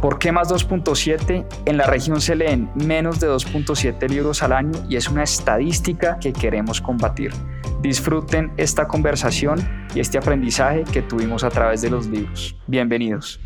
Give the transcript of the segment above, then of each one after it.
¿Por qué más 2.7? En la región se leen menos de 2.7 libros al año y es una estadística que queremos combatir. Disfruten esta conversación y este aprendizaje que tuvimos a través de los libros. Bienvenidos.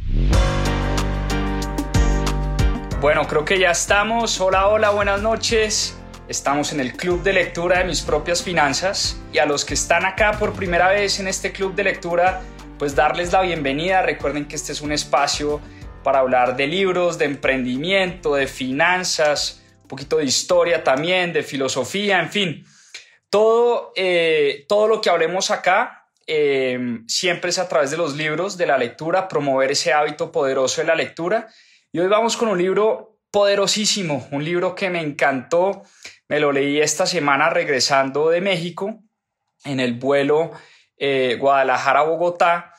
Bueno, creo que ya estamos. Hola, hola, buenas noches. Estamos en el club de lectura de mis propias finanzas y a los que están acá por primera vez en este club de lectura, pues darles la bienvenida. Recuerden que este es un espacio para hablar de libros, de emprendimiento, de finanzas, un poquito de historia también, de filosofía, en fin. Todo, eh, todo lo que hablemos acá eh, siempre es a través de los libros, de la lectura, promover ese hábito poderoso de la lectura. Y hoy vamos con un libro poderosísimo, un libro que me encantó. Me lo leí esta semana regresando de México en el vuelo eh, Guadalajara-Bogotá.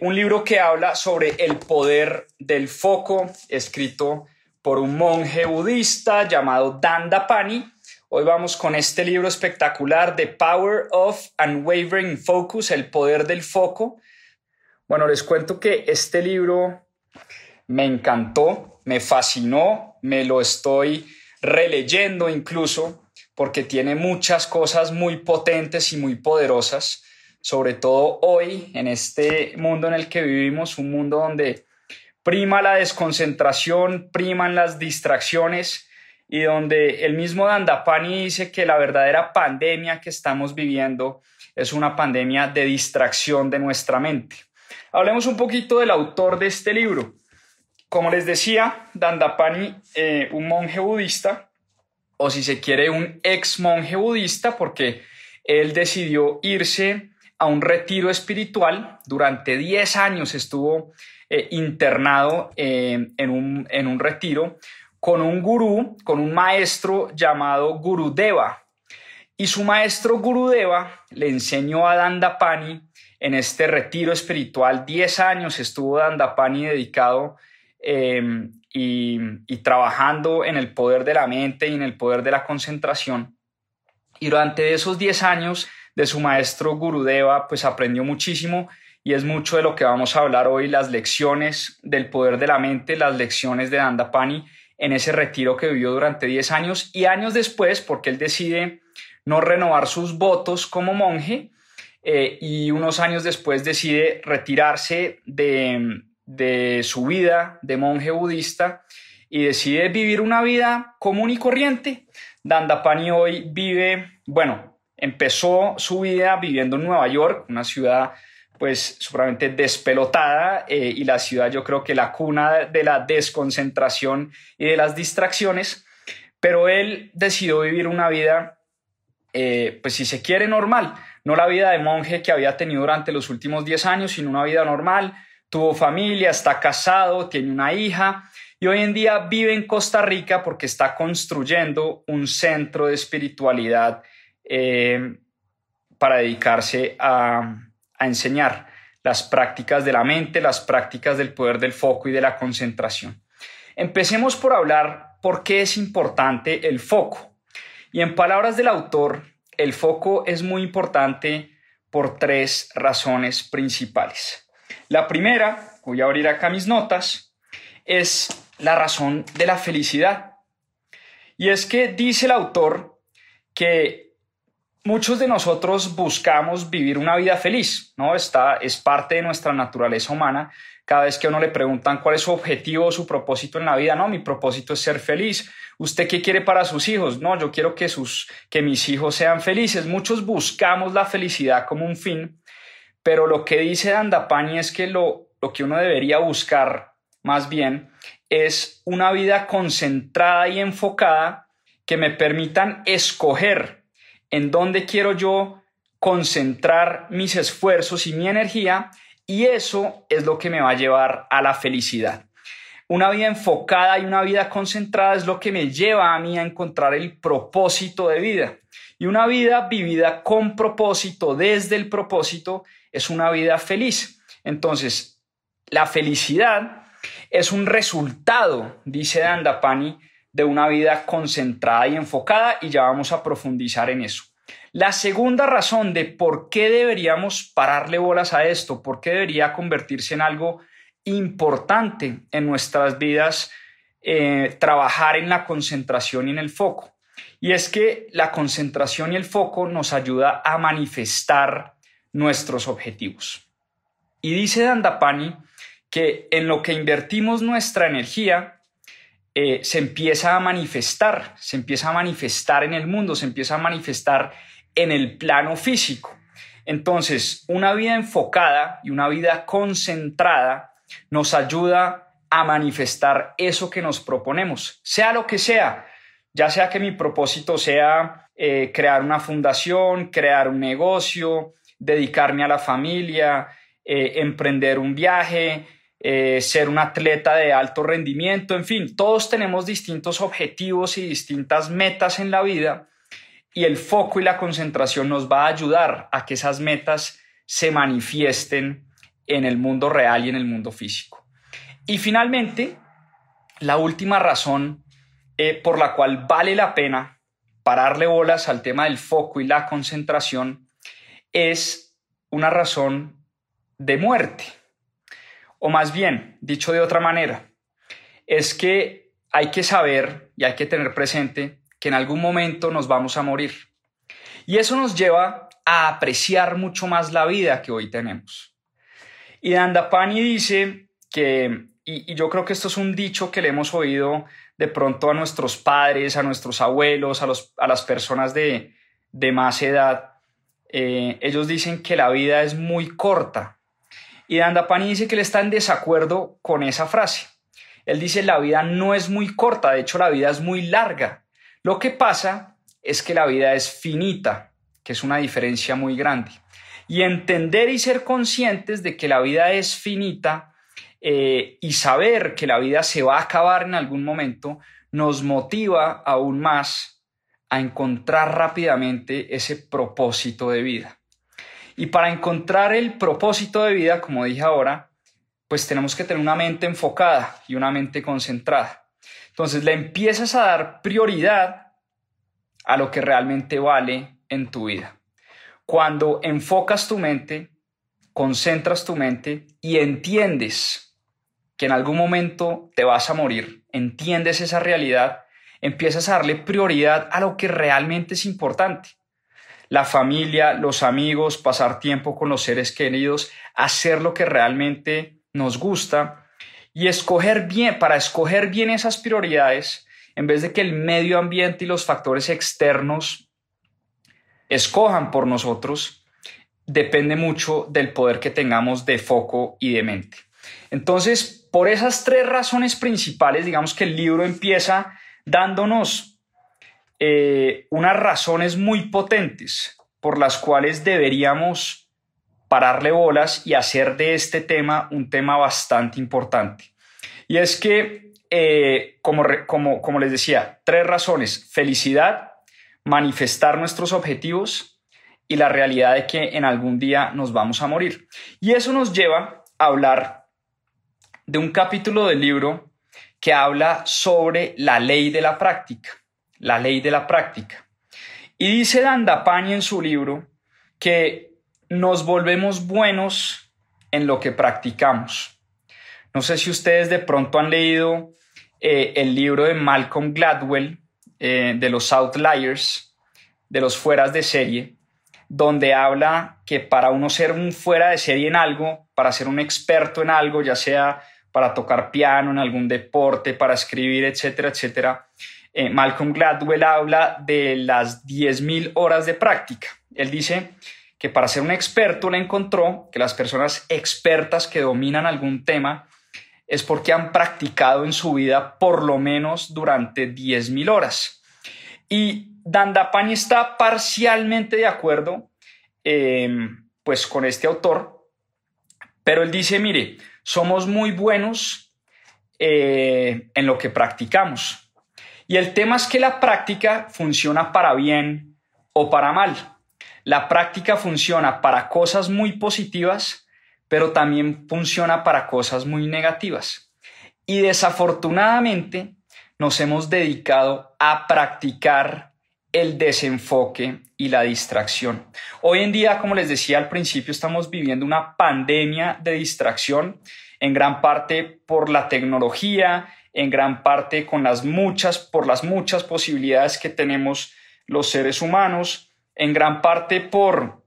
Un libro que habla sobre el poder del foco, escrito por un monje budista llamado Dandapani Hoy vamos con este libro espectacular, The Power of Unwavering Focus, el poder del foco. Bueno, les cuento que este libro me encantó, me fascinó, me lo estoy releyendo incluso porque tiene muchas cosas muy potentes y muy poderosas, sobre todo hoy en este mundo en el que vivimos, un mundo donde prima la desconcentración, priman las distracciones y donde el mismo Dandapani dice que la verdadera pandemia que estamos viviendo es una pandemia de distracción de nuestra mente. Hablemos un poquito del autor de este libro. Como les decía, Dandapani, eh, un monje budista, o si se quiere, un ex monje budista, porque él decidió irse a un retiro espiritual. Durante 10 años estuvo eh, internado eh, en, un, en un retiro con un gurú, con un maestro llamado Gurudeva. Y su maestro Gurudeva le enseñó a Dandapani en este retiro espiritual. Diez años estuvo Dandapani dedicado em, y, y trabajando en el poder de la mente y en el poder de la concentración. Y durante esos diez años de su maestro Gurudeva, pues aprendió muchísimo y es mucho de lo que vamos a hablar hoy, las lecciones del poder de la mente, las lecciones de Dandapani en ese retiro que vivió durante 10 años y años después, porque él decide no renovar sus votos como monje eh, y unos años después decide retirarse de, de su vida de monje budista y decide vivir una vida común y corriente. Dandapani hoy vive, bueno, empezó su vida viviendo en Nueva York, una ciudad pues seguramente despelotada eh, y la ciudad yo creo que la cuna de la desconcentración y de las distracciones, pero él decidió vivir una vida, eh, pues si se quiere, normal, no la vida de monje que había tenido durante los últimos 10 años, sino una vida normal, tuvo familia, está casado, tiene una hija y hoy en día vive en Costa Rica porque está construyendo un centro de espiritualidad eh, para dedicarse a a enseñar las prácticas de la mente, las prácticas del poder del foco y de la concentración. Empecemos por hablar por qué es importante el foco. Y en palabras del autor, el foco es muy importante por tres razones principales. La primera, voy a abrir acá mis notas, es la razón de la felicidad. Y es que dice el autor que muchos de nosotros buscamos vivir una vida feliz, ¿no? Esta es parte de nuestra naturaleza humana. Cada vez que a uno le preguntan cuál es su objetivo o su propósito en la vida, no, mi propósito es ser feliz. ¿Usted qué quiere para sus hijos? No, yo quiero que, sus, que mis hijos sean felices. Muchos buscamos la felicidad como un fin, pero lo que dice Dandapani es que lo, lo que uno debería buscar más bien es una vida concentrada y enfocada que me permitan escoger en dónde quiero yo concentrar mis esfuerzos y mi energía y eso es lo que me va a llevar a la felicidad. Una vida enfocada y una vida concentrada es lo que me lleva a mí a encontrar el propósito de vida. Y una vida vivida con propósito, desde el propósito, es una vida feliz. Entonces, la felicidad es un resultado, dice Dandapani, de una vida concentrada y enfocada y ya vamos a profundizar en eso. La segunda razón de por qué deberíamos pararle bolas a esto, por qué debería convertirse en algo importante en nuestras vidas, eh, trabajar en la concentración y en el foco. Y es que la concentración y el foco nos ayuda a manifestar nuestros objetivos. Y dice Dandapani que en lo que invertimos nuestra energía eh, se empieza a manifestar, se empieza a manifestar en el mundo, se empieza a manifestar en el plano físico. Entonces, una vida enfocada y una vida concentrada nos ayuda a manifestar eso que nos proponemos, sea lo que sea, ya sea que mi propósito sea eh, crear una fundación, crear un negocio, dedicarme a la familia, eh, emprender un viaje, eh, ser un atleta de alto rendimiento, en fin, todos tenemos distintos objetivos y distintas metas en la vida y el foco y la concentración nos va a ayudar a que esas metas se manifiesten en el mundo real y en el mundo físico. Y finalmente, la última razón eh, por la cual vale la pena pararle bolas al tema del foco y la concentración es una razón de muerte. O más bien, dicho de otra manera, es que hay que saber y hay que tener presente que en algún momento nos vamos a morir. Y eso nos lleva a apreciar mucho más la vida que hoy tenemos. Y Dandapani dice que, y, yo creo que esto es un dicho que le hemos oído de pronto a nuestros padres, a nuestros abuelos, a, los, a las personas de, más edad, eh, ellos dicen que la vida es muy corta y Dandapani dice que él está en desacuerdo con esa frase. Él dice la vida no es muy corta, de hecho la vida es muy larga. Lo que pasa es que la vida es finita, que es una diferencia muy grande. Y entender y ser conscientes de que la vida es finita eh, y saber que la vida se va a acabar en algún momento nos motiva aún más a encontrar rápidamente ese propósito de vida. Y para encontrar el propósito de vida, como dije ahora, pues tenemos que tener una mente enfocada y una mente concentrada. Entonces le empiezas a dar prioridad a lo que realmente vale en tu vida. Cuando enfocas tu mente, concentras tu mente y entiendes que en algún momento te vas a morir, entiendes esa realidad, empiezas a darle prioridad a lo que realmente es importante la familia, los amigos, pasar tiempo con los seres queridos, hacer lo que realmente nos gusta y escoger bien, para escoger bien esas prioridades, en vez de que el medio ambiente y los factores externos escojan por nosotros, depende mucho del poder que tengamos de foco y de mente. Entonces, por esas tres razones principales, digamos que el libro empieza dándonos eh, unas razones muy potentes por las cuales deberíamos pararle bolas y hacer de este tema un tema bastante importante. Y es que, eh, como, como, como les decía, tres razones. Felicidad, manifestar nuestros objetivos y la realidad de que en algún día nos vamos a morir. Y eso nos lleva a hablar de un capítulo del libro que habla sobre la ley de la práctica la ley de la práctica. Y dice Dandapani en su libro que nos volvemos buenos en lo que practicamos. No sé si ustedes de pronto han leído eh, el libro de Malcolm Gladwell, eh, de los Outliers, de los fueras de serie, donde habla que para uno ser un fuera de serie en algo, para ser un experto en algo, ya sea para tocar piano, en algún deporte, para escribir, etcétera, etcétera, eh, Malcolm Gladwell habla de las 10.000 horas de práctica. Él dice que para ser un experto le encontró que las personas expertas que dominan algún tema es porque han practicado en su vida por lo menos durante 10.000 horas. Y Dandapani está parcialmente de acuerdo eh, pues con este autor, pero él dice, mire, somos muy buenos eh, en lo que practicamos y el tema es que la práctica funciona para bien o para mal. La práctica funciona para cosas muy positivas, pero también funciona para cosas muy negativas. Y desafortunadamente nos hemos dedicado a practicar el desenfoque y la distracción. Hoy en día, como les decía al principio, estamos viviendo una pandemia de distracción, en gran parte por la tecnología, en gran parte con las muchas, por las muchas posibilidades que tenemos los seres humanos, en gran parte por,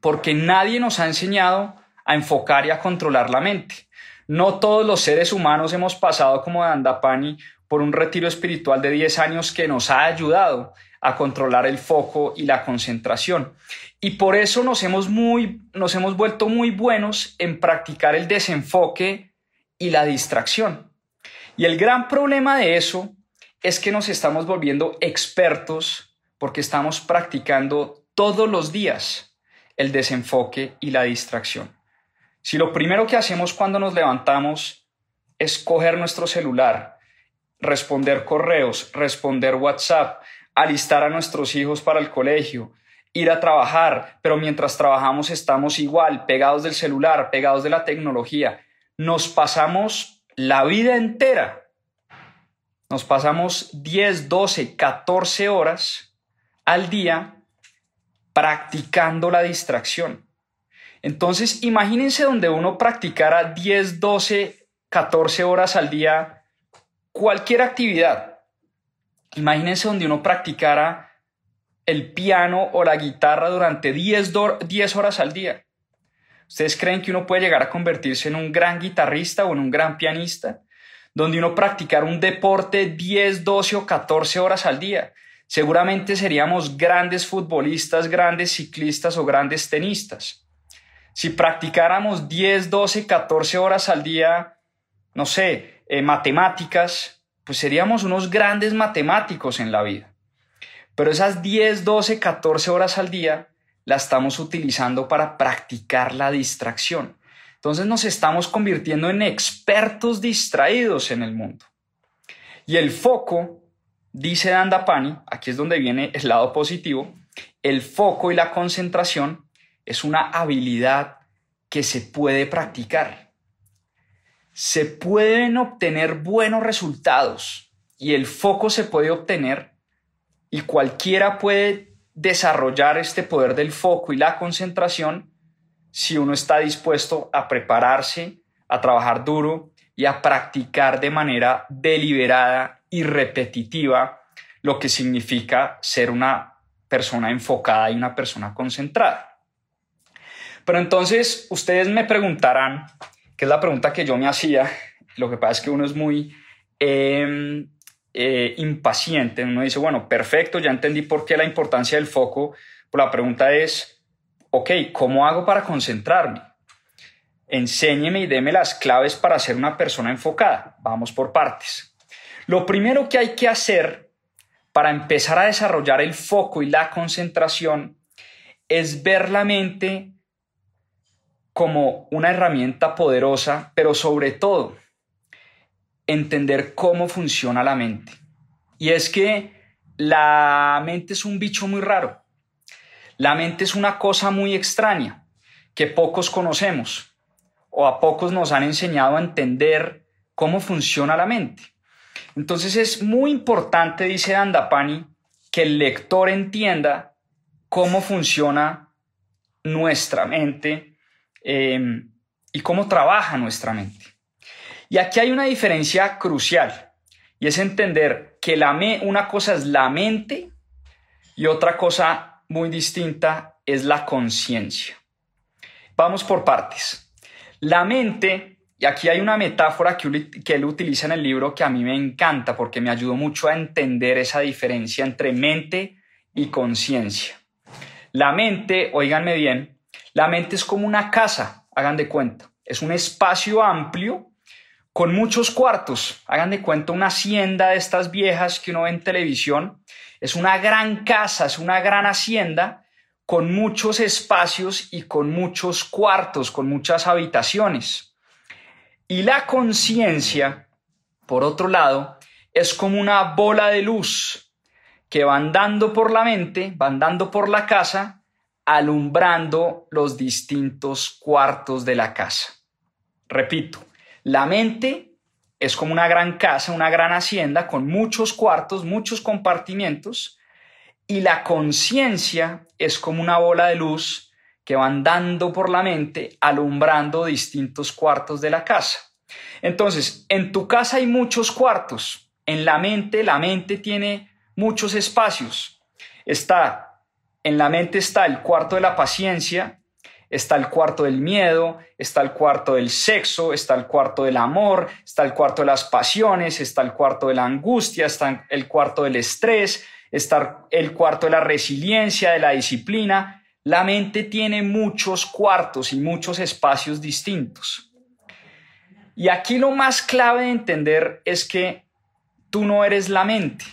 porque nadie nos ha enseñado a enfocar y a controlar la mente. No todos los seres humanos hemos pasado como Dandapani por un retiro espiritual de 10 años que nos ha ayudado a controlar el foco y la concentración. Y por eso nos hemos, muy, nos hemos vuelto muy buenos en practicar el desenfoque y la distracción. Y el gran problema de eso es que nos estamos volviendo expertos porque estamos practicando todos los días el desenfoque y la distracción. Si lo primero que hacemos cuando nos levantamos es coger nuestro celular, responder correos, responder WhatsApp, alistar a nuestros hijos para el colegio, ir a trabajar, pero mientras trabajamos estamos igual, pegados del celular, pegados de la tecnología, nos pasamos la vida entera nos pasamos 10, 12, 14 horas al día practicando la distracción. Entonces, imagínense donde uno practicara 10, 12, 14 horas al día cualquier actividad. Imagínense donde uno practicara el piano o la guitarra durante 10, 10 horas al día. ¿Ustedes creen que uno puede llegar a convertirse en un gran guitarrista o en un gran pianista? Donde uno practicar un deporte 10, 12 o 14 horas al día. Seguramente seríamos grandes futbolistas, grandes ciclistas o grandes tenistas. Si practicáramos 10, 12, 14 horas al día, no sé, eh, matemáticas, pues seríamos unos grandes matemáticos en la vida. Pero esas 10, 12, 14 horas al día la estamos utilizando para practicar la distracción. Entonces nos estamos convirtiendo en expertos distraídos en el mundo. Y el foco, dice Dandapani, aquí es donde viene el lado positivo, el foco y la concentración es una habilidad que se puede practicar. Se pueden obtener buenos resultados y el foco se puede obtener y cualquiera puede desarrollar este poder del foco y la concentración si uno está dispuesto a prepararse, a trabajar duro y a practicar de manera deliberada y repetitiva lo que significa ser una persona enfocada y una persona concentrada. Pero entonces ustedes me preguntarán, que es la pregunta que yo me hacía, lo que pasa es que uno es muy em, eh, impaciente. Uno dice, bueno, perfecto, ya entendí por qué la importancia del foco. Pero la pregunta es, ok, ¿cómo hago para concentrarme? Enséñeme y deme las claves para ser una persona enfocada. Vamos por partes. Lo primero que hay que hacer para empezar a desarrollar el foco y la concentración es ver la mente como una herramienta poderosa, pero sobre todo entender cómo funciona la mente. Y es que la mente es un bicho muy raro. La mente es una cosa muy extraña que pocos conocemos o a pocos nos han enseñado a entender cómo funciona la mente. Entonces es muy importante, dice Dandapani, que el lector entienda cómo funciona nuestra mente em, y cómo trabaja nuestra mente. Y aquí hay una diferencia crucial y es entender que la una cosa es la mente y otra cosa muy distinta es la conciencia. Vamos por partes. La mente, y aquí hay una metáfora que, que él utiliza en el libro que a mí me encanta porque me ayudó mucho a entender esa diferencia entre mente y conciencia. La mente, oíganme bien, la mente es como una casa, hagan de cuenta. Es un espacio amplio con muchos cuartos. Hagan de cuenta una hacienda de estas viejas que uno ve en televisión. Es una gran casa, es una gran hacienda con muchos espacios y con muchos cuartos, con muchas habitaciones. Y la conciencia, por otro lado, es como una bola de luz que va andando por la mente, va andando por la casa, alumbrando los distintos cuartos de la casa. Repito, la mente es como una gran casa, una gran hacienda con muchos cuartos, muchos compartimientos, y la conciencia es como una bola de luz que va andando por la mente, alumbrando distintos cuartos de la casa. Entonces, en tu casa hay muchos cuartos, en la mente, la mente tiene muchos espacios. Está, en la mente está el cuarto de la paciencia, está el cuarto del miedo, está el cuarto del sexo, está el cuarto del amor, está el cuarto de las pasiones, está el cuarto de la angustia, está el cuarto del estrés, está el cuarto de la resiliencia, de la disciplina. La mente tiene muchos cuartos y muchos espacios distintos. Y aquí lo más clave de entender es que tú no eres la mente,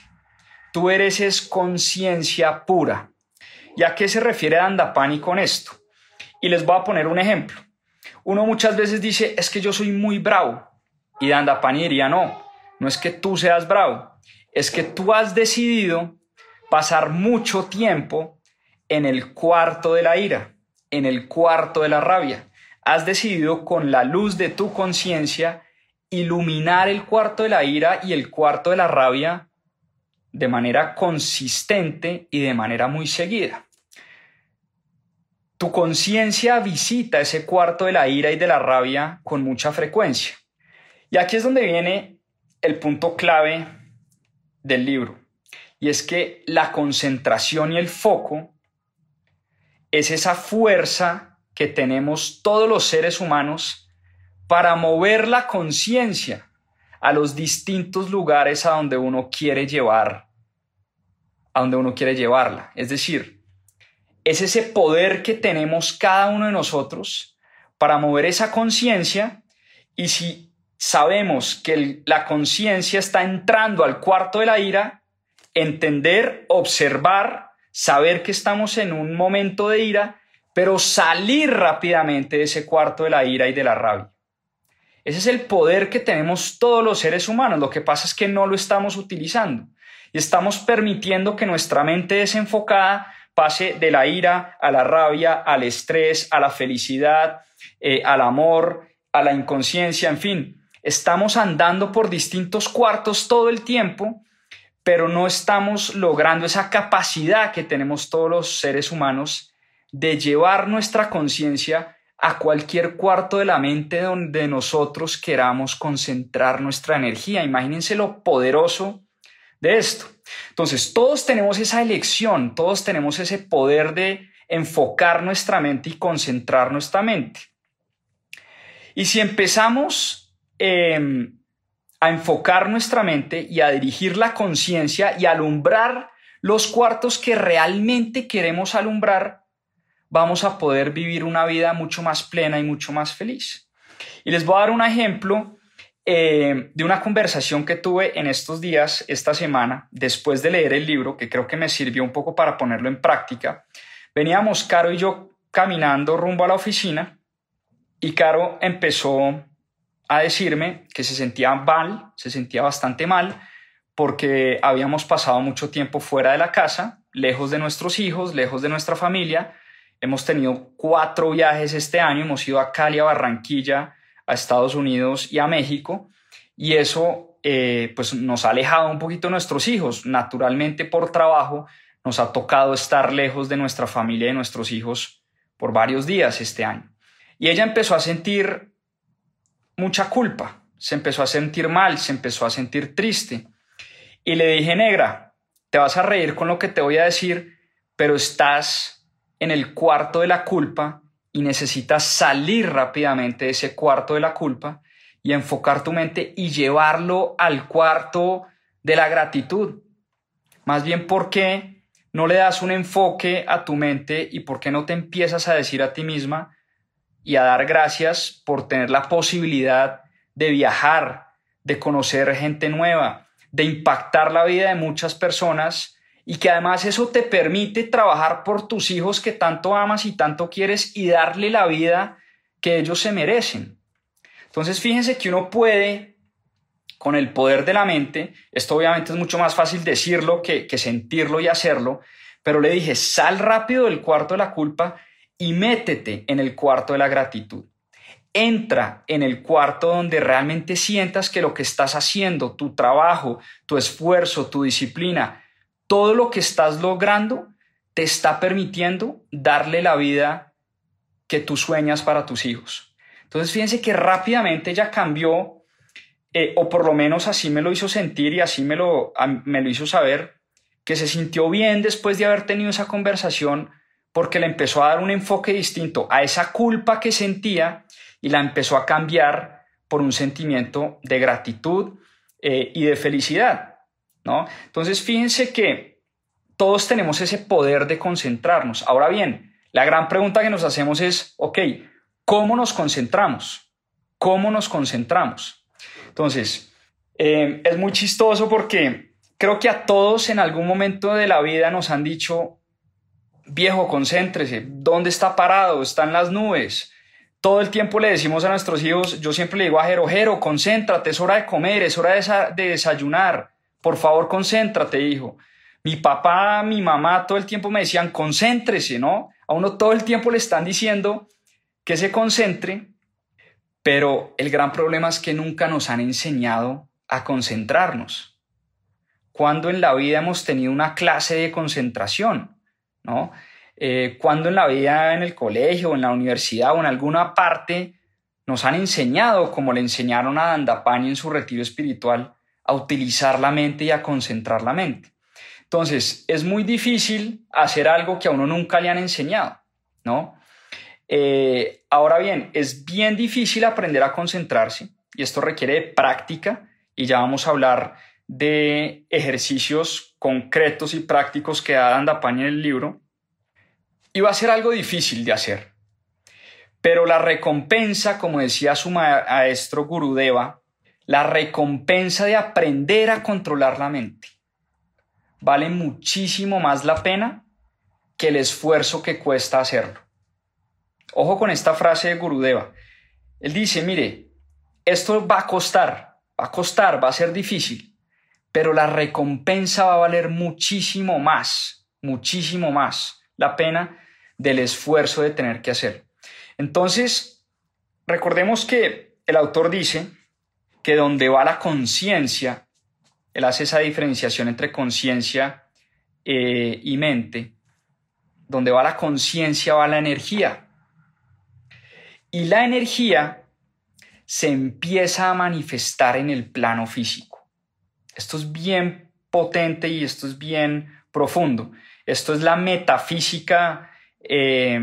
tú eres es conciencia pura. ¿Y a qué se refiere Dandapani con esto? Y les voy a poner un ejemplo. Uno muchas veces dice, es que yo soy muy bravo. Y Dandapani diría, no, no es que tú seas bravo, es que tú has decidido pasar mucho tiempo en el cuarto de la ira, en el cuarto de la rabia. Has decidido con la luz de tu conciencia iluminar el cuarto de la ira y el cuarto de la rabia de manera consistente y de manera muy seguida. Tu conciencia visita ese cuarto de la ira y de la rabia con mucha frecuencia. Y aquí es donde viene el punto clave del libro. Y es que la concentración y el foco es esa fuerza que tenemos todos los seres humanos para mover la conciencia a los distintos lugares a donde uno quiere llevar, a donde uno quiere llevarla. Es decir, es ese poder que tenemos cada uno de nosotros para mover esa conciencia y si sabemos que la conciencia está entrando al cuarto de la ira, entender, observar, saber que estamos en un momento de ira, pero salir rápidamente de ese cuarto de la ira y de la rabia. Ese es el poder que tenemos todos los seres humanos. Lo que pasa es que no lo estamos utilizando y estamos permitiendo que nuestra mente desenfocada pase de la ira a la rabia, al estrés, a la felicidad, eh, al amor, a la inconsciencia, en fin. Estamos andando por distintos cuartos todo el tiempo, pero no estamos logrando esa capacidad que tenemos todos los seres humanos de llevar nuestra conciencia a cualquier cuarto de la mente donde nosotros queramos concentrar nuestra energía. Imagínense lo poderoso de esto. Entonces, todos tenemos esa elección, todos tenemos ese poder de enfocar nuestra mente y concentrar nuestra mente. Y si empezamos em, a enfocar nuestra mente y a dirigir la conciencia y alumbrar los cuartos que realmente queremos alumbrar, vamos a poder vivir una vida mucho más plena y mucho más feliz. Y les voy a dar un ejemplo eh, de una conversación que tuve en estos días, esta semana, después de leer el libro, que creo que me sirvió un poco para ponerlo en práctica. Veníamos Caro y yo caminando rumbo a la oficina y Caro empezó a decirme que se sentía mal, se sentía bastante mal, porque habíamos pasado mucho tiempo fuera de la casa, lejos de nuestros hijos, lejos de nuestra familia. Hemos tenido cuatro viajes este año, hemos ido a Cali, a Barranquilla, a Estados Unidos y a México, y eso eh, pues nos ha alejado un poquito de nuestros hijos. Naturalmente por trabajo nos ha tocado estar lejos de nuestra familia y de nuestros hijos por varios días este año. Y ella empezó a sentir mucha culpa, se empezó a sentir mal, se empezó a sentir triste. Y le dije, negra, te vas a reír con lo que te voy a decir, pero estás en el cuarto de la culpa y necesitas salir rápidamente de ese cuarto de la culpa y enfocar tu mente y llevarlo al cuarto de la gratitud. Más bien, ¿por qué no le das un enfoque a tu mente y por qué no te empiezas a decir a ti misma y a dar gracias por tener la posibilidad de viajar, de conocer gente nueva, de impactar la vida de muchas personas y que además eso te permite trabajar por tus hijos que tanto amas y tanto quieres y darle la vida que ellos se merecen. Entonces fíjense que uno puede, con el poder de la mente, esto obviamente es mucho más fácil decirlo que, que sentirlo y hacerlo, pero le dije, sal rápido del cuarto de la culpa y métete en el cuarto de la gratitud. Entra en el cuarto donde realmente sientas que lo que estás haciendo, tu trabajo, tu esfuerzo, tu disciplina, todo lo que estás logrando te está permitiendo darle la vida que tú sueñas para tus hijos. Entonces fíjense que rápidamente ella cambió, eh, o por lo menos así me lo hizo sentir y así me lo, me lo hizo saber, que se sintió bien después de haber tenido esa conversación porque le empezó a dar un enfoque distinto a esa culpa que sentía y la empezó a cambiar por un sentimiento de gratitud eh, y de felicidad. ¿No? Entonces, fíjense que todos tenemos ese poder de concentrarnos. Ahora bien, la gran pregunta que nos hacemos es, ok, ¿cómo nos concentramos? ¿Cómo nos concentramos? Entonces, eh, es muy chistoso porque creo que a todos en algún momento de la vida nos han dicho, viejo, concéntrese, ¿dónde está parado? Están las nubes. Todo el tiempo le decimos a nuestros hijos, yo siempre le digo a Jero, Jero, concéntrate, es hora de comer, es hora de desayunar. Por favor, concéntrate, hijo. Mi papá, mi mamá todo el tiempo me decían, concéntrese, ¿no? A uno todo el tiempo le están diciendo que se concentre, pero el gran problema es que nunca nos han enseñado a concentrarnos. Cuando en la vida hemos tenido una clase de concentración, ¿no? Eh, cuando en la vida, en el colegio, en la universidad o en alguna parte, nos han enseñado, como le enseñaron a Dandapani en su retiro espiritual, a utilizar la mente y a concentrar la mente. Entonces, es muy difícil hacer algo que a uno nunca le han enseñado, ¿no? Eh, ahora bien, es bien difícil aprender a concentrarse y esto requiere de práctica y ya vamos a hablar de ejercicios concretos y prácticos que da Dandapaña en el libro. Y va a ser algo difícil de hacer. Pero la recompensa, como decía su maestro Gurudeva, la recompensa de aprender a controlar la mente vale muchísimo más la pena que el esfuerzo que cuesta hacerlo. Ojo con esta frase de Gurudeva. Él dice, mire, esto va a costar, va a costar, va a ser difícil, pero la recompensa va a valer muchísimo más, muchísimo más la pena del esfuerzo de tener que hacer. Entonces, recordemos que el autor dice que donde va la conciencia, él hace esa diferenciación entre conciencia eh, y mente, donde va la conciencia va la energía. Y la energía se empieza a manifestar en el plano físico. Esto es bien potente y esto es bien profundo. Esto es la metafísica, eh,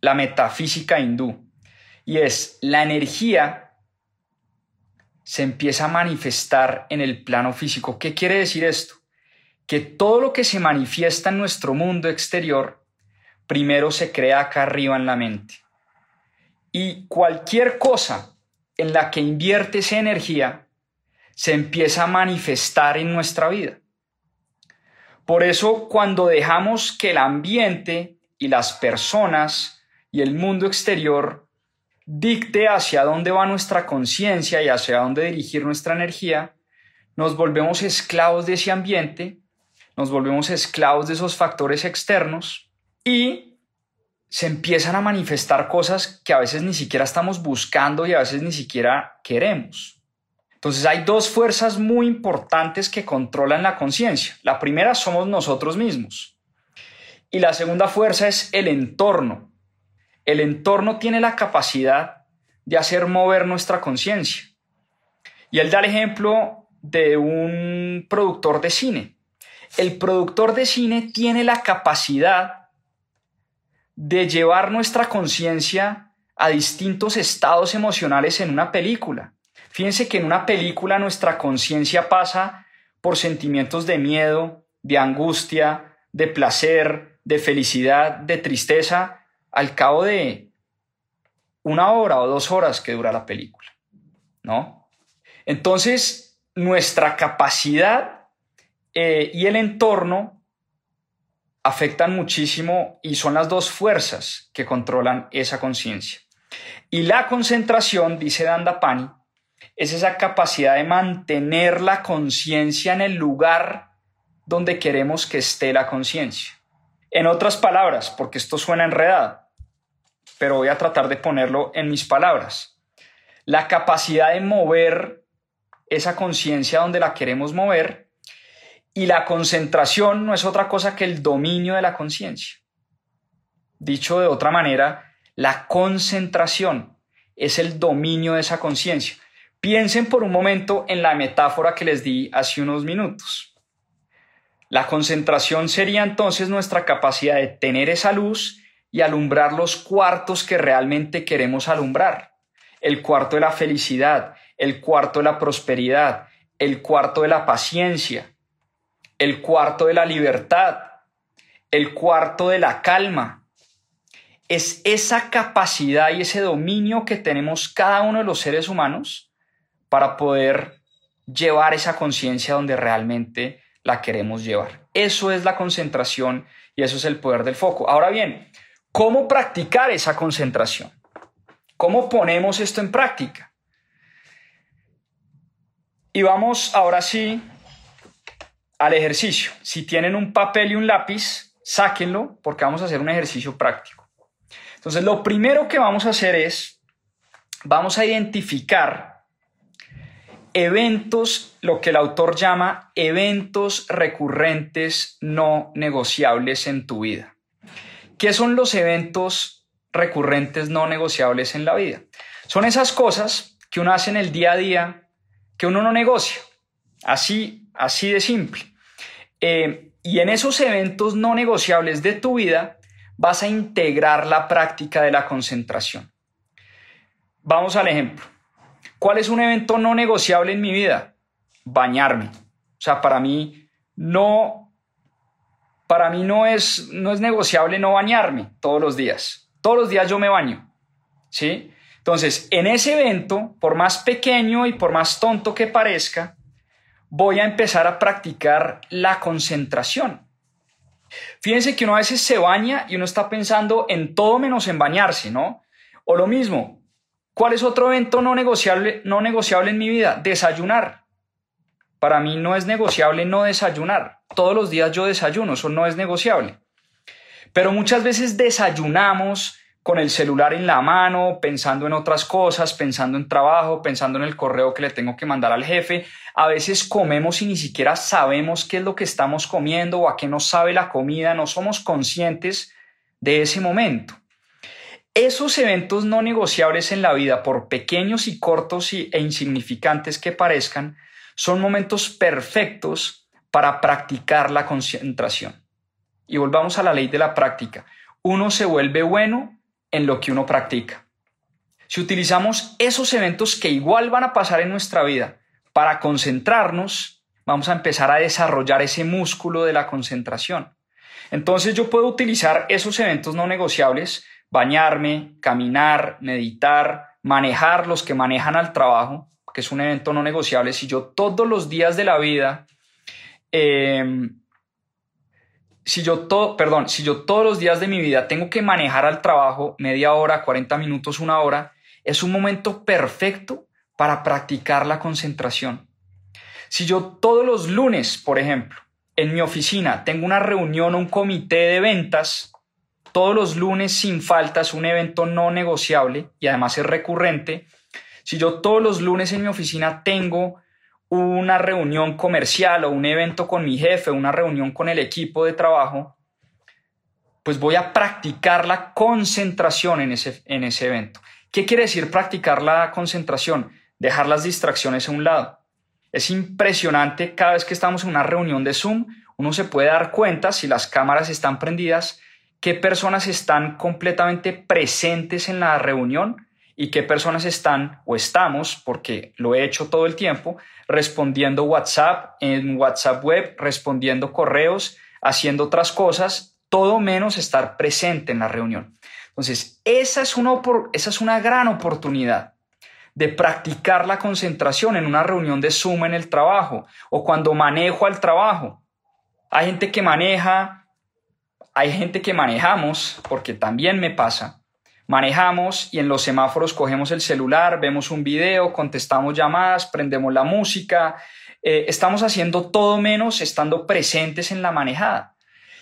la metafísica hindú. Y es la energía se empieza a manifestar en el plano físico. ¿Qué quiere decir esto? Que todo lo que se manifiesta en nuestro mundo exterior, primero se crea acá arriba en la mente. Y cualquier cosa en la que inviertes energía, se empieza a manifestar en nuestra vida. Por eso cuando dejamos que el ambiente y las personas y el mundo exterior dicte hacia dónde va nuestra conciencia y hacia dónde dirigir nuestra energía, nos volvemos esclavos de ese ambiente, nos volvemos esclavos de esos factores externos y se empiezan a manifestar cosas que a veces ni siquiera estamos buscando y a veces ni siquiera queremos. Entonces hay dos fuerzas muy importantes que controlan la conciencia. La primera somos nosotros mismos. Y la segunda fuerza es el entorno. El entorno tiene la capacidad de hacer mover nuestra conciencia. Y él da el ejemplo de un productor de cine. El productor de cine tiene la capacidad de llevar nuestra conciencia a distintos estados emocionales en una película. Fíjense que en una película nuestra conciencia pasa por sentimientos de miedo, de angustia, de placer, de felicidad, de tristeza, al cabo de una hora o dos horas que dura la película, ¿no? Entonces, nuestra capacidad eh, y el entorno afectan muchísimo y son las dos fuerzas que controlan esa conciencia. Y la concentración, dice Dandapani, es esa capacidad de mantener la conciencia en el lugar donde queremos que esté la conciencia. En otras palabras, porque esto suena enredado, pero voy a tratar de ponerlo en mis palabras. La capacidad de mover esa conciencia donde la queremos mover y la concentración no es otra cosa que el dominio de la conciencia. Dicho de otra manera, la concentración es el dominio de esa conciencia. Piensen por un momento en la metáfora que les di hace unos minutos. La concentración sería entonces nuestra capacidad de tener esa luz y alumbrar los cuartos que realmente queremos alumbrar. El cuarto de la felicidad, el cuarto de la prosperidad, el cuarto de la paciencia, el cuarto de la libertad, el cuarto de la calma. Es esa capacidad y ese dominio que tenemos cada uno de los seres humanos para poder llevar esa conciencia donde realmente la queremos llevar. Eso es la concentración y eso es el poder del foco. Ahora bien, ¿cómo practicar esa concentración? ¿Cómo ponemos esto en práctica? Y vamos ahora sí al ejercicio. Si tienen un papel y un lápiz, sáquenlo porque vamos a hacer un ejercicio práctico. Entonces, lo primero que vamos a hacer es, vamos a identificar eventos, lo que el autor llama eventos recurrentes no negociables en tu vida. ¿Qué son los eventos recurrentes no negociables en la vida? Son esas cosas que uno hace en el día a día que uno no negocia. Así, así de simple. Eh, y en esos eventos no negociables de tu vida vas a integrar la práctica de la concentración. Vamos al ejemplo. ¿Cuál es un evento no negociable en mi vida? Bañarme. O sea, para mí no, para mí no es, no es negociable no bañarme todos los días. Todos los días yo me baño. ¿Sí? Entonces, en ese evento, por más pequeño y por más tonto que parezca, voy a empezar a practicar la concentración. Fíjense que uno a veces se baña y uno está pensando en todo menos en bañarse, ¿no? O lo mismo, ¿Cuál es otro evento no negociable, no negociable en mi vida? Desayunar. Para mí no es negociable no desayunar. Todos los días yo desayuno, eso no es negociable. Pero muchas veces desayunamos con el celular en la mano, pensando en otras cosas, pensando en trabajo, pensando en el correo que le tengo que mandar al jefe. A veces comemos y ni siquiera sabemos qué es lo que estamos comiendo o a qué nos sabe la comida, no somos conscientes de ese momento. Esos eventos no negociables en la vida, por pequeños y cortos e insignificantes que parezcan, son momentos perfectos para practicar la concentración. Y volvamos a la ley de la práctica. Uno se vuelve bueno en lo que uno practica. Si utilizamos esos eventos que igual van a pasar en nuestra vida para concentrarnos, vamos a empezar a desarrollar ese músculo de la concentración. Entonces yo puedo utilizar esos eventos no negociables bañarme, caminar, meditar, manejar los que manejan al trabajo, que es un evento no negociable. Si yo todos los días de la vida, em, si yo todo, perdón, si yo todos los días de mi vida tengo que manejar al trabajo media hora, 40 minutos, una hora, es un momento perfecto para practicar la concentración. Si yo todos los lunes, por ejemplo, en mi oficina tengo una reunión o un comité de ventas, todos los lunes sin falta es un evento no negociable y además es recurrente. Si yo todos los lunes en mi oficina tengo una reunión comercial o un evento con mi jefe, una reunión con el equipo de trabajo, pues voy a practicar la concentración en ese, en ese evento. ¿Qué quiere decir practicar la concentración? Dejar las distracciones a un lado. Es impresionante cada vez que estamos en una reunión de Zoom, uno se puede dar cuenta si las cámaras están prendidas, qué personas están completamente presentes en la reunión y qué personas están o estamos, porque lo he hecho todo el tiempo, respondiendo WhatsApp en WhatsApp web, respondiendo correos, haciendo otras cosas, todo menos estar presente en la reunión. Entonces, esa es una, esa es una gran oportunidad de practicar la concentración en una reunión de Zoom en el trabajo o cuando manejo al trabajo. Hay gente que maneja, hay gente que manejamos, porque también me pasa, manejamos y en los semáforos cogemos el celular, vemos un video, contestamos llamadas, prendemos la música, eh, estamos haciendo todo menos estando presentes en la manejada.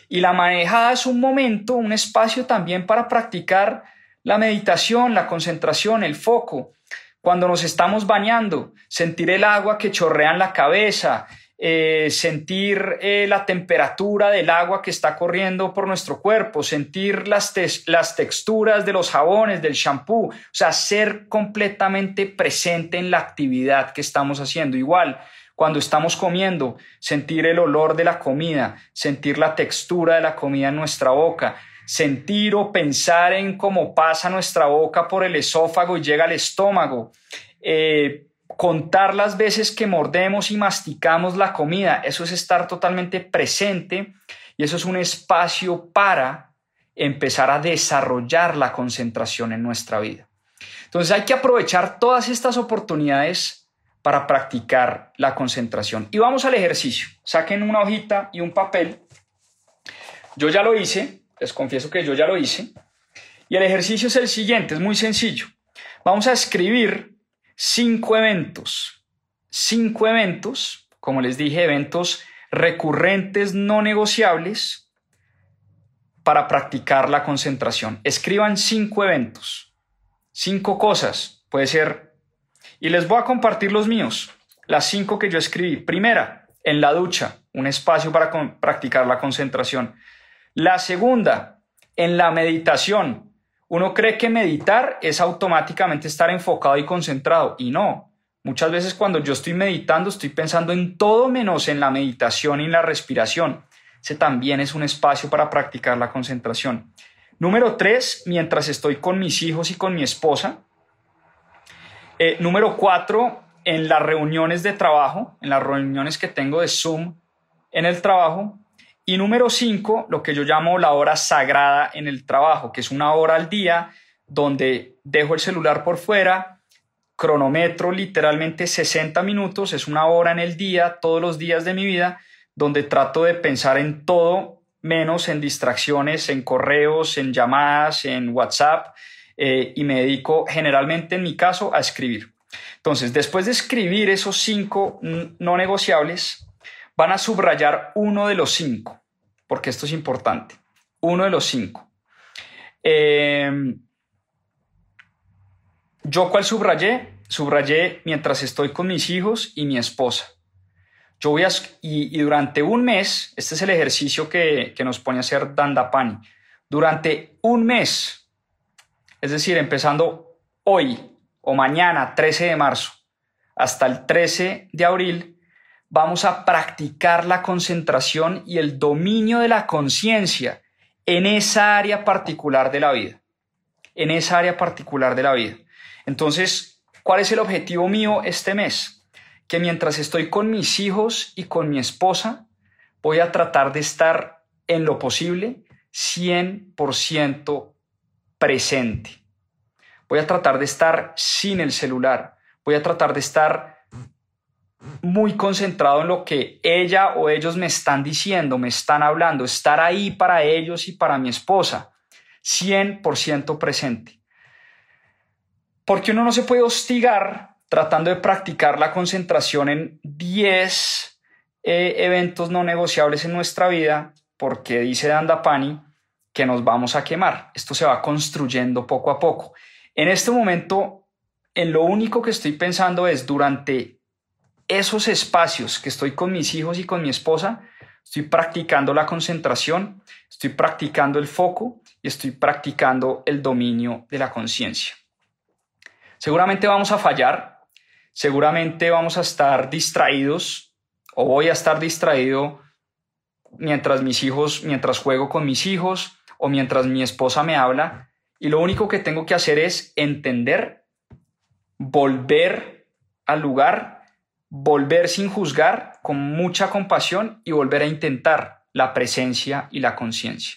Y la manejada es un momento, un espacio también para practicar la meditación, la concentración, el foco. Cuando nos estamos bañando, sentir el agua que chorrea en la cabeza, eh, sentir eh, la temperatura del agua que está corriendo por nuestro cuerpo, sentir las, las texturas de los jabones, del shampoo, o sea, ser completamente presente en la actividad que estamos haciendo. Igual, cuando estamos comiendo, sentir el olor de la comida, sentir la textura de la comida en nuestra boca, sentir o pensar en cómo pasa nuestra boca por el esófago y llega al estómago, eh, contar las veces que mordemos y masticamos la comida, eso es estar totalmente presente y eso es un espacio para empezar a desarrollar la concentración en nuestra vida. Entonces hay que aprovechar todas estas oportunidades para practicar la concentración. Y vamos al ejercicio. Saquen una hojita y un papel. Yo ya lo hice, les confieso que yo ya lo hice. Y el ejercicio es el siguiente, es muy sencillo. Vamos a escribir cinco eventos. Cinco eventos, como les dije, eventos recurrentes no negociables para practicar la concentración. Escriban cinco eventos, cinco cosas. Puede ser y les voy a compartir los míos, las cinco que yo escribí. Primera, en la ducha, un espacio para practicar la concentración. La segunda, en la meditación. Uno cree que meditar es automáticamente estar enfocado y concentrado y no. Muchas veces cuando yo estoy meditando estoy pensando en todo menos en la meditación y en la respiración. Ese también es un espacio para practicar la concentración. Número tres, mientras estoy con mis hijos y con mi esposa, eh, número cuatro, en las reuniones de trabajo, en las reuniones que tengo de Zoom en el trabajo. Y número cinco, lo que yo llamo la hora sagrada en el trabajo, que es una hora al día donde dejo el celular por fuera, cronometro literalmente 60 minutos, es una hora en el día, todos los días de mi vida, donde trato de pensar en todo menos en distracciones, en correos, en llamadas, en WhatsApp, eh, y me dedico generalmente en mi caso a escribir. Entonces, después de escribir esos cinco no negociables, van a subrayar uno de los cinco, porque esto es importante, uno de los cinco. Em, ¿Yo cuál subrayé? Subrayé mientras estoy con mis hijos y mi esposa. Yo voy a, y, durante un mes, este es el ejercicio que, que nos pone a hacer Dandapani, durante un mes es decir, empezando hoy o mañana, 13 de marzo, hasta el 13 de abril, vamos a practicar la concentración y el dominio de la conciencia en esa área particular de la vida. En esa área particular de la vida. Entonces, ¿cuál es el objetivo mío este mes? Que mientras estoy con mis hijos y con mi esposa, voy a tratar de estar en lo posible 100% presente. Voy a tratar de estar sin el celular. Voy a tratar de estar muy concentrado en lo que ella o ellos me están diciendo, me están hablando, estar ahí para ellos y para mi esposa, 100% presente. Porque uno no se puede hostigar tratando de practicar la concentración en 10 eh, eventos no negociables en nuestra vida, porque dice Dandapani, que nos vamos a quemar. Esto se va construyendo poco a poco. En este momento, en lo único que estoy pensando es durante esos espacios que estoy con mis hijos y con mi esposa, estoy practicando la concentración, estoy practicando el foco y estoy practicando el dominio de la conciencia. Seguramente vamos a fallar, seguramente vamos a estar distraídos o voy a estar distraído mientras mis hijos, mientras juego con mis hijos o mientras mi esposa me habla y lo único que tengo que hacer es entender, volver al lugar, volver sin juzgar, con mucha compasión y volver a intentar la presencia y la conciencia.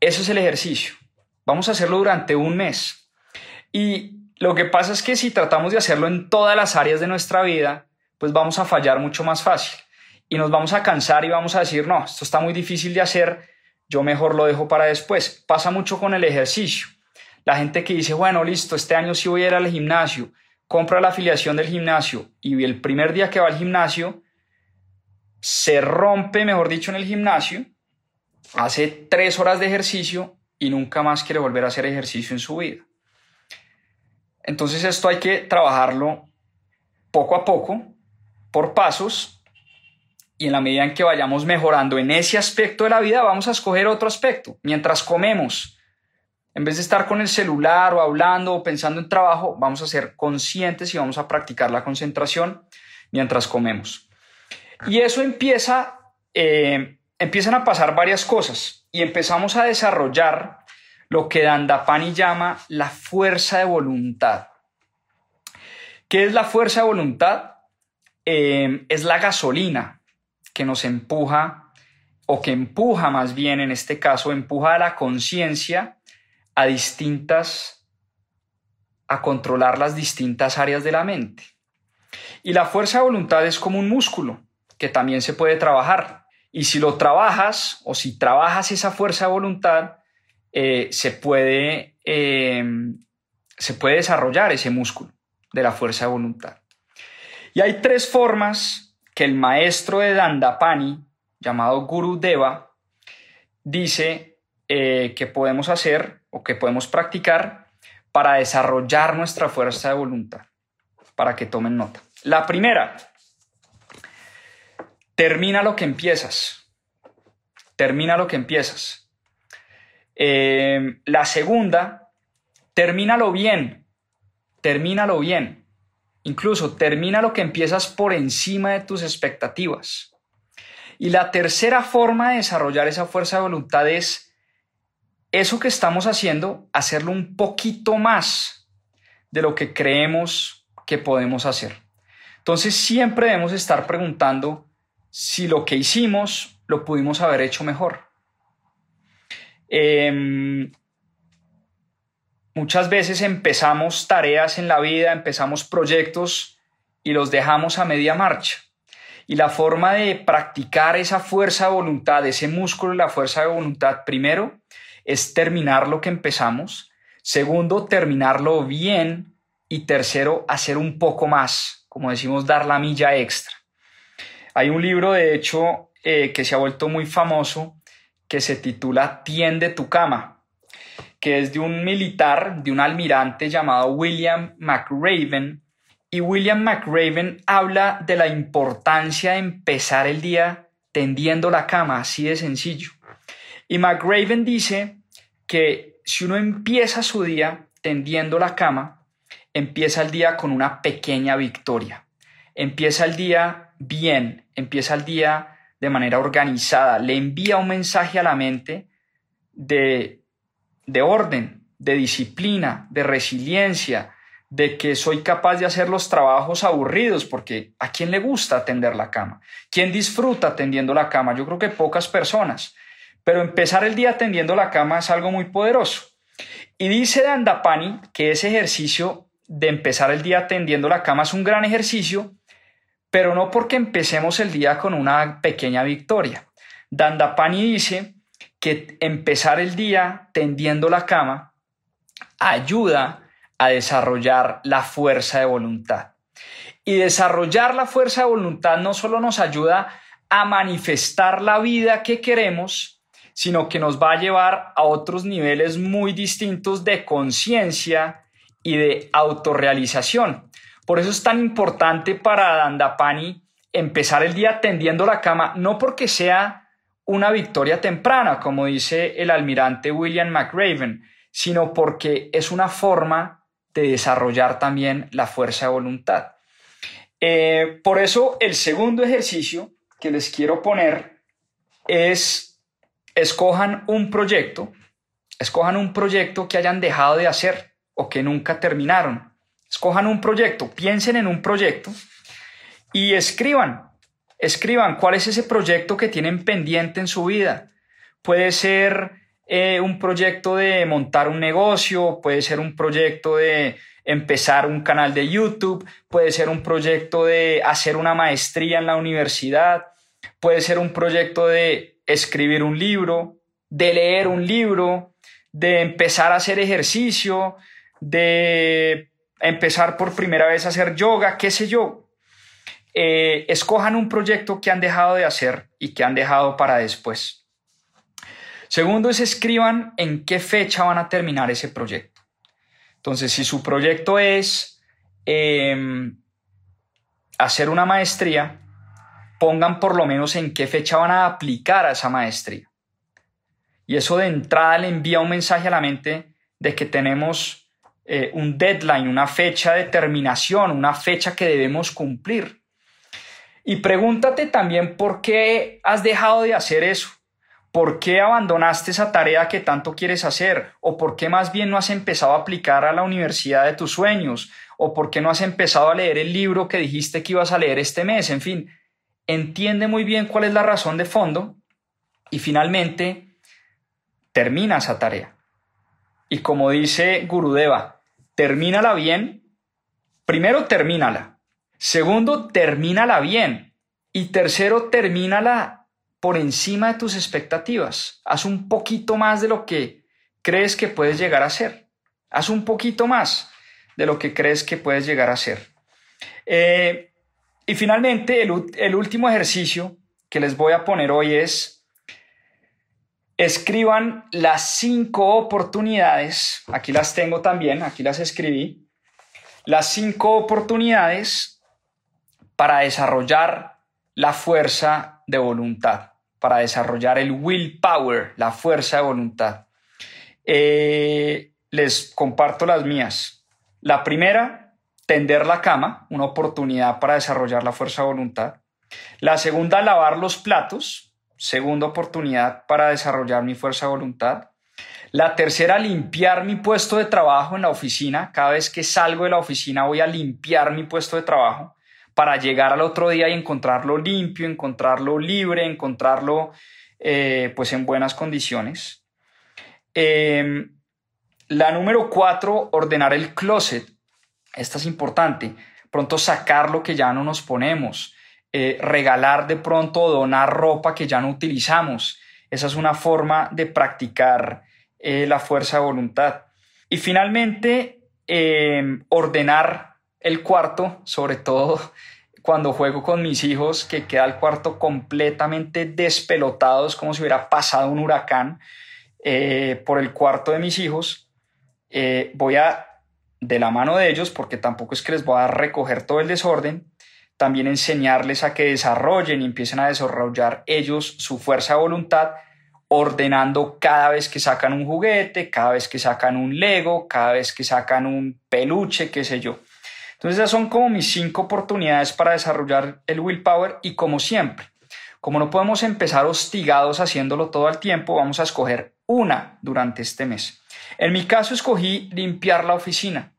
Eso es el ejercicio. Vamos a hacerlo durante un mes. Y lo que pasa es que si tratamos de hacerlo en todas las áreas de nuestra vida, pues vamos a fallar mucho más fácil. Y nos vamos a cansar y vamos a decir, no, esto está muy difícil de hacer, yo mejor lo dejo para después. Pasa mucho con el ejercicio. La gente que dice, bueno, listo, este año sí voy a ir al gimnasio, compra la afiliación del gimnasio y el primer día que va al gimnasio, se rompe, mejor dicho, en el gimnasio, hace tres horas de ejercicio y nunca más quiere volver a hacer ejercicio en su vida. Entonces esto hay que trabajarlo poco a poco, por pasos, y en la medida en que vayamos mejorando en ese aspecto de la vida, vamos a escoger otro aspecto. Mientras comemos, en vez de estar con el celular o hablando o pensando en trabajo, vamos a ser conscientes y vamos a practicar la concentración mientras comemos. Y eso empieza, eh, empiezan a pasar varias cosas y empezamos a desarrollar lo que Dandapani llama la fuerza de voluntad. ¿Qué es la fuerza de voluntad? Eh, es la gasolina que nos empuja, o que empuja más bien en este caso, empuja a la conciencia a distintas, a controlar las distintas áreas de la mente. Y la fuerza de voluntad es como un músculo que también se puede trabajar. Y si lo trabajas o si trabajas esa fuerza de voluntad, eh, se, puede, eh, se puede desarrollar ese músculo de la fuerza de voluntad. Y hay tres formas que el maestro de Dandapani, llamado Guru Deva, dice eh, que podemos hacer o que podemos practicar para desarrollar nuestra fuerza de voluntad, para que tomen nota. La primera, termina lo que empiezas. Termina lo que empiezas. Eh, la segunda, termínalo bien. Termínalo bien. Incluso termina lo que empiezas por encima de tus expectativas. Y la tercera forma de desarrollar esa fuerza de voluntad es eso que estamos haciendo, hacerlo un poquito más de lo que creemos que podemos hacer. Entonces siempre debemos estar preguntando si lo que hicimos lo pudimos haber hecho mejor. Eh, Muchas veces empezamos tareas en la vida, empezamos proyectos y los dejamos a media marcha. Y la forma de practicar esa fuerza de voluntad, ese músculo de la fuerza de voluntad, primero, es terminar lo que empezamos. Segundo, terminarlo bien. Y tercero, hacer un poco más, como decimos, dar la milla extra. Hay un libro, de hecho, eh, que se ha vuelto muy famoso, que se titula Tiende tu cama que es de un militar, de un almirante llamado William McRaven. Y William McRaven habla de la importancia de empezar el día tendiendo la cama, así de sencillo. Y McRaven dice que si uno empieza su día tendiendo la cama, empieza el día con una pequeña victoria. Empieza el día bien, empieza el día de manera organizada, le envía un mensaje a la mente de de orden, de disciplina, de resiliencia, de que soy capaz de hacer los trabajos aburridos, porque ¿a quién le gusta tender la cama? ¿Quién disfruta tendiendo la cama? Yo creo que pocas personas. Pero empezar el día tendiendo la cama es algo muy poderoso. Y dice Dandapani que ese ejercicio de empezar el día tendiendo la cama es un gran ejercicio, pero no porque empecemos el día con una pequeña victoria. Dandapani dice que empezar el día tendiendo la cama ayuda a desarrollar la fuerza de voluntad. Y desarrollar la fuerza de voluntad no solo nos ayuda a manifestar la vida que queremos, sino que nos va a llevar a otros niveles muy distintos de conciencia y de autorrealización. Por eso es tan importante para Dandapani empezar el día tendiendo la cama, no porque sea una victoria temprana, como dice el almirante William McRaven, sino porque es una forma de desarrollar también la fuerza de voluntad. Eh, por eso el segundo ejercicio que les quiero poner es escojan un proyecto, escojan un proyecto que hayan dejado de hacer o que nunca terminaron. Escojan un proyecto, piensen en un proyecto y escriban, escriban cuál es ese proyecto que tienen pendiente en su vida. Puede ser eh, un proyecto de montar un negocio, puede ser un proyecto de empezar un canal de YouTube, puede ser un proyecto de hacer una maestría en la universidad, puede ser un proyecto de escribir un libro, de leer un libro, de empezar a hacer ejercicio, de empezar por primera vez a hacer yoga, qué sé yo. Eh, escojan un proyecto que han dejado de hacer y que han dejado para después. Segundo es escriban en qué fecha van a terminar ese proyecto. Entonces, si su proyecto es em, hacer una maestría, pongan por lo menos en qué fecha van a aplicar a esa maestría. Y eso de entrada le envía un mensaje a la mente de que tenemos eh, un deadline, una fecha de terminación, una fecha que debemos cumplir. Y pregúntate también por qué has dejado de hacer eso. ¿Por qué abandonaste esa tarea que tanto quieres hacer? ¿O por qué más bien no has empezado a aplicar a la universidad de tus sueños? ¿O por qué no has empezado a leer el libro que dijiste que ibas a leer este mes? En fin, entiende muy bien cuál es la razón de fondo y finalmente termina esa tarea. Y como dice Gurudeva, termínala bien. Primero, termínala. Segundo, termínala bien. Y tercero, termínala por encima de tus expectativas. Haz un poquito más de lo que crees que puedes llegar a ser. Haz un poquito más de lo que crees que puedes llegar a ser. Eh, y finalmente, el, el último ejercicio que les voy a poner hoy es escriban las cinco oportunidades, aquí las tengo también, aquí las escribí, las cinco oportunidades para desarrollar la fuerza de voluntad, para desarrollar el willpower, la fuerza de voluntad. Eh, les comparto las mías. La primera, tender la cama, una oportunidad para desarrollar la fuerza de voluntad. La segunda, lavar los platos, segunda oportunidad para desarrollar mi fuerza de voluntad. La tercera, limpiar mi puesto de trabajo en la oficina. Cada vez que salgo de la oficina voy a limpiar mi puesto de trabajo para llegar al otro día y encontrarlo limpio, encontrarlo libre, encontrarlo eh, pues en buenas condiciones. Em, la número cuatro, ordenar el closet. Esta es importante. Pronto sacar lo que ya no nos ponemos. Eh, regalar de pronto donar ropa que ya no utilizamos. Esa es una forma de practicar eh, la fuerza de voluntad. Y finalmente, em, ordenar el cuarto, sobre todo cuando juego con mis hijos, que queda el cuarto completamente despelotado, es como si hubiera pasado un huracán eh, por el cuarto de mis hijos. voy a, de la mano de ellos, porque tampoco es que les voy a recoger todo el desorden, también enseñarles a que desarrollen y empiecen a desarrollar ellos su fuerza de voluntad, ordenando cada vez que sacan un juguete, cada vez que sacan un Lego, cada vez que sacan un peluche, qué sé yo. Entonces esas son como mis cinco oportunidades para desarrollar el willpower y como siempre, como no podemos empezar hostigados haciéndolo todo el tiempo, vamos a escoger una durante este mes. En mi caso escogí limpiar la oficina.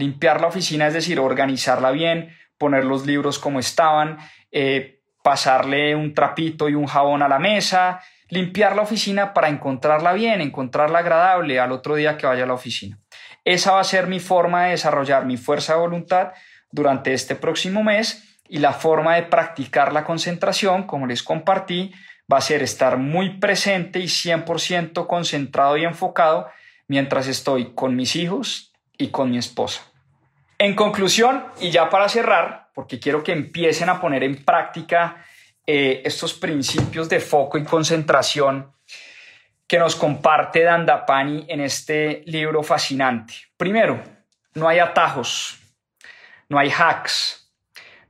Limpiar la oficina es decir, organizarla bien, poner los libros como estaban, eh, pasarle un trapito y un jabón a la mesa, limpiar la oficina para encontrarla bien, encontrarla agradable al otro día que vaya a la oficina. Esa va a ser mi forma de desarrollar mi fuerza de voluntad durante este próximo mes y la forma de practicar la concentración, como les compartí, va a ser estar muy presente y 100% concentrado y enfocado mientras estoy con mis hijos y con mi esposa. En conclusión, y ya para cerrar, porque quiero que empiecen a poner en práctica eh, estos principios de foco y concentración que nos comparte Dandapani en este libro fascinante. Primero, no hay atajos, no hay hacks,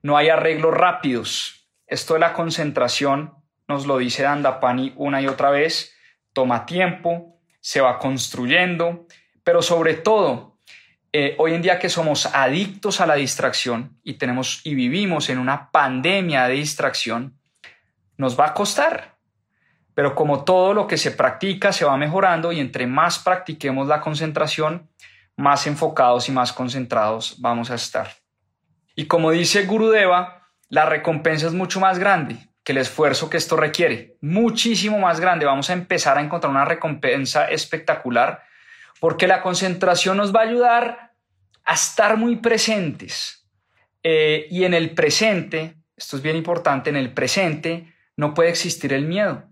no hay arreglos rápidos. Esto de la concentración, nos lo dice Dandapani una y otra vez, toma tiempo, se va construyendo, pero sobre todo, eh, hoy en día que somos adictos a la distracción y tenemos y vivimos en una pandemia de distracción, nos va a costar. Pero como todo lo que se practica se va mejorando y entre más practiquemos la concentración, más enfocados y más concentrados vamos a estar. Y como dice Gurudeva, la recompensa es mucho más grande que el esfuerzo que esto requiere, muchísimo más grande. Vamos a empezar a encontrar una recompensa espectacular porque la concentración nos va a ayudar a estar muy presentes. Eh, y en el presente, esto es bien importante, en el presente no puede existir el miedo.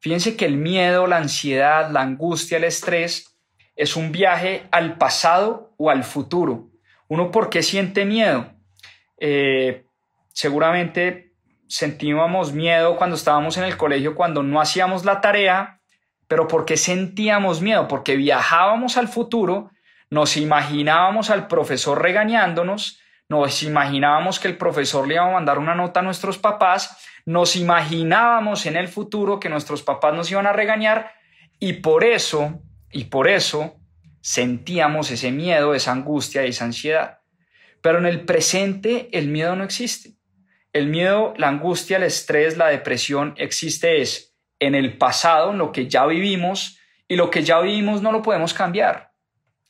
Fíjense que el miedo, la ansiedad, la angustia, el estrés es un viaje al pasado o al futuro. Uno, ¿por qué siente miedo? Eh, seguramente sentíamos miedo cuando estábamos en el colegio, cuando no hacíamos la tarea, pero ¿por qué sentíamos miedo? Porque viajábamos al futuro, nos imaginábamos al profesor regañándonos, nos imaginábamos que el profesor le iba a mandar una nota a nuestros papás, nos imaginábamos en el futuro que nuestros papás nos iban a regañar y por eso, y por eso sentíamos ese miedo, esa angustia, esa ansiedad. Pero en el presente el miedo no existe. El miedo, la angustia, el estrés, la depresión existe es en el pasado, en lo que ya vivimos, y lo que ya vivimos no lo podemos cambiar.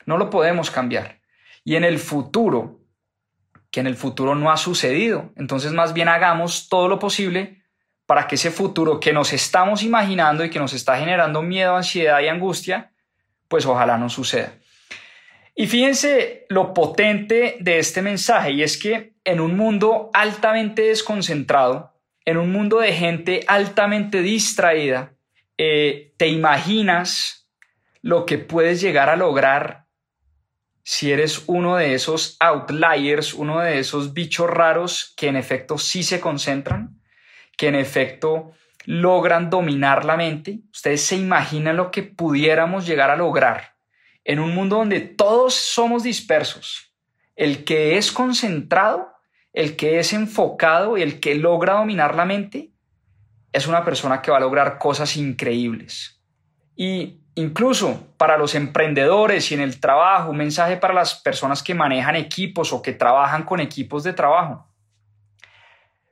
No lo podemos cambiar. Y en el futuro, que en el futuro no ha sucedido. Entonces más bien hagamos todo lo posible para que ese futuro que nos estamos imaginando y que nos está generando miedo, ansiedad y angustia, pues ojalá no suceda. Y fíjense lo potente de este mensaje y es que en un mundo altamente desconcentrado, en un mundo de gente altamente distraída, eh, te imaginas lo que puedes llegar a lograr si eres uno de esos outliers, uno de esos bichos raros que en efecto sí se concentran, que en efecto logran dominar la mente, ustedes se imaginan lo que pudiéramos llegar a lograr en un mundo donde todos somos dispersos. El que es concentrado, el que es enfocado y el que logra dominar la mente, es una persona que va a lograr cosas increíbles. Y incluso para los emprendedores y en el trabajo, un mensaje para las personas que manejan equipos o que trabajan con equipos de trabajo.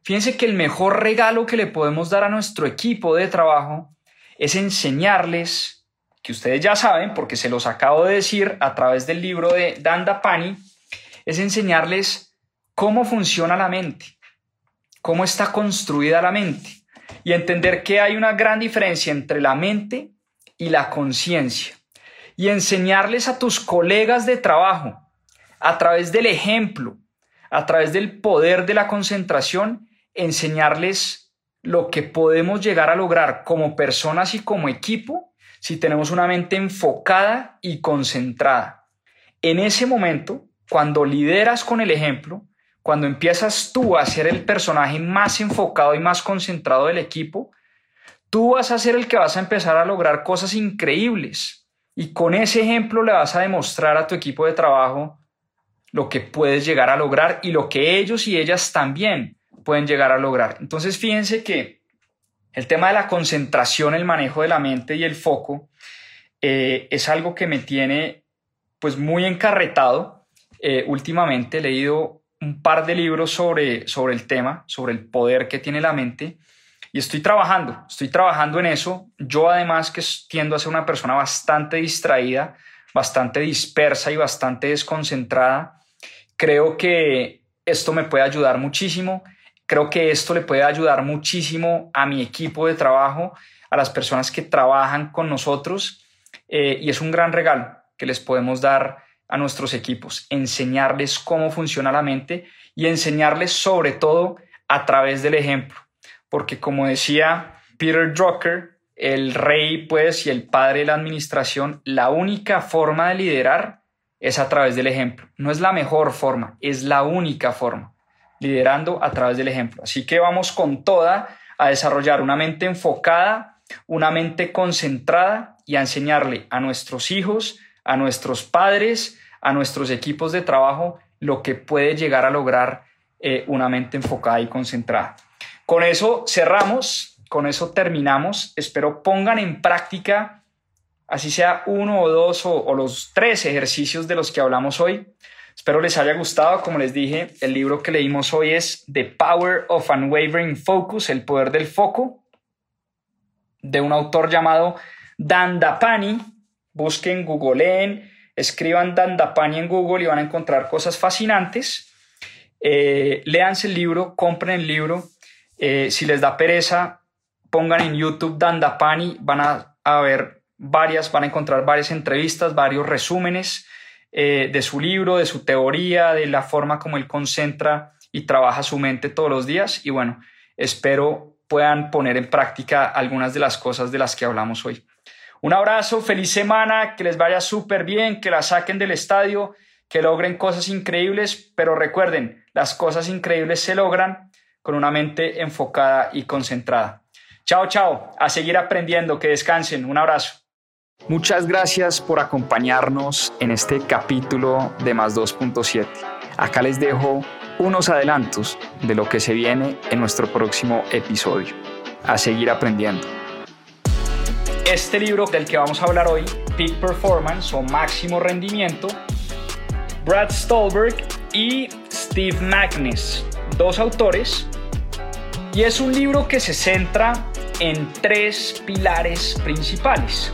Fíjense que el mejor regalo que le podemos dar a nuestro equipo de trabajo es enseñarles, que ustedes ya saben porque se los acabo de decir a través del libro de Danda Pani, es enseñarles cómo funciona la mente, cómo está construida la mente y entender que hay una gran diferencia entre la mente y la conciencia. Y enseñarles a tus colegas de trabajo a través del ejemplo, a través del poder de la concentración, enseñarles lo que podemos llegar a lograr como personas y como equipo si tenemos una mente enfocada y concentrada. En ese momento, cuando lideras con el ejemplo, cuando empiezas tú a ser el personaje más enfocado y más concentrado del equipo, tú vas a ser el que vas a empezar a lograr cosas increíbles. Y con ese ejemplo le vas a demostrar a tu equipo de trabajo lo que puedes llegar a lograr y lo que ellos y ellas también pueden llegar a lograr. Entonces fíjense que el tema de la concentración, el manejo de la mente y el foco eh, es algo que me tiene pues muy encarretado. Eh, últimamente he leído un par de libros sobre, sobre el tema, sobre el poder que tiene la mente y estoy trabajando, estoy trabajando en eso. Yo además que tiendo a ser una persona bastante distraída, bastante dispersa y bastante desconcentrada, creo que esto me puede ayudar muchísimo. Creo que esto le puede ayudar muchísimo a mi equipo de trabajo, a las personas que trabajan con nosotros. Eh, y es un gran regalo que les podemos dar a nuestros equipos, enseñarles cómo funciona la mente y enseñarles sobre todo a través del ejemplo porque como decía Peter Drucker, el rey pues y el padre de la administración, la única forma de liderar es a través del ejemplo. No es la mejor forma, es la única forma, liderando a través del ejemplo. Así que vamos con toda a desarrollar una mente enfocada, una mente concentrada y a enseñarle a nuestros hijos, a nuestros padres, a nuestros equipos de trabajo lo que puede llegar a lograr eh, una mente enfocada y concentrada. Con eso cerramos, con eso terminamos. Espero pongan en práctica, así sea uno o dos o los tres ejercicios de los que hablamos hoy. Espero les haya gustado. Como les dije, el libro que leímos hoy es The Power of Unwavering Focus, el poder del foco, de un autor llamado Dan Dapani. Busquen, googleen, escriban Dan Dapani en Google y van a encontrar cosas fascinantes. Eh, el libro, compren el libro. Eh, si les da pereza, pongan en YouTube Dan Dapani, van a, a ver varias, van a encontrar varias entrevistas, varios resúmenes eh, de su libro, de su teoría, de la forma como él concentra y trabaja su mente todos los días. Y bueno, espero puedan poner en práctica algunas de las cosas de las que hablamos hoy. Un abrazo, feliz semana, que les vaya súper bien, que la saquen del estadio, que logren cosas increíbles, pero recuerden, las cosas increíbles se logran con una mente enfocada y concentrada. Chao, chao, a seguir aprendiendo, que descansen, un abrazo. Muchas gracias por acompañarnos en este capítulo de Más 2.7. Acá les dejo unos adelantos de lo que se viene en nuestro próximo episodio. A seguir aprendiendo. Este libro del que vamos a hablar hoy, Peak Performance o Máximo Rendimiento, Brad Stolberg y Steve Magnus, dos autores, y es un libro que se centra en tres pilares principales.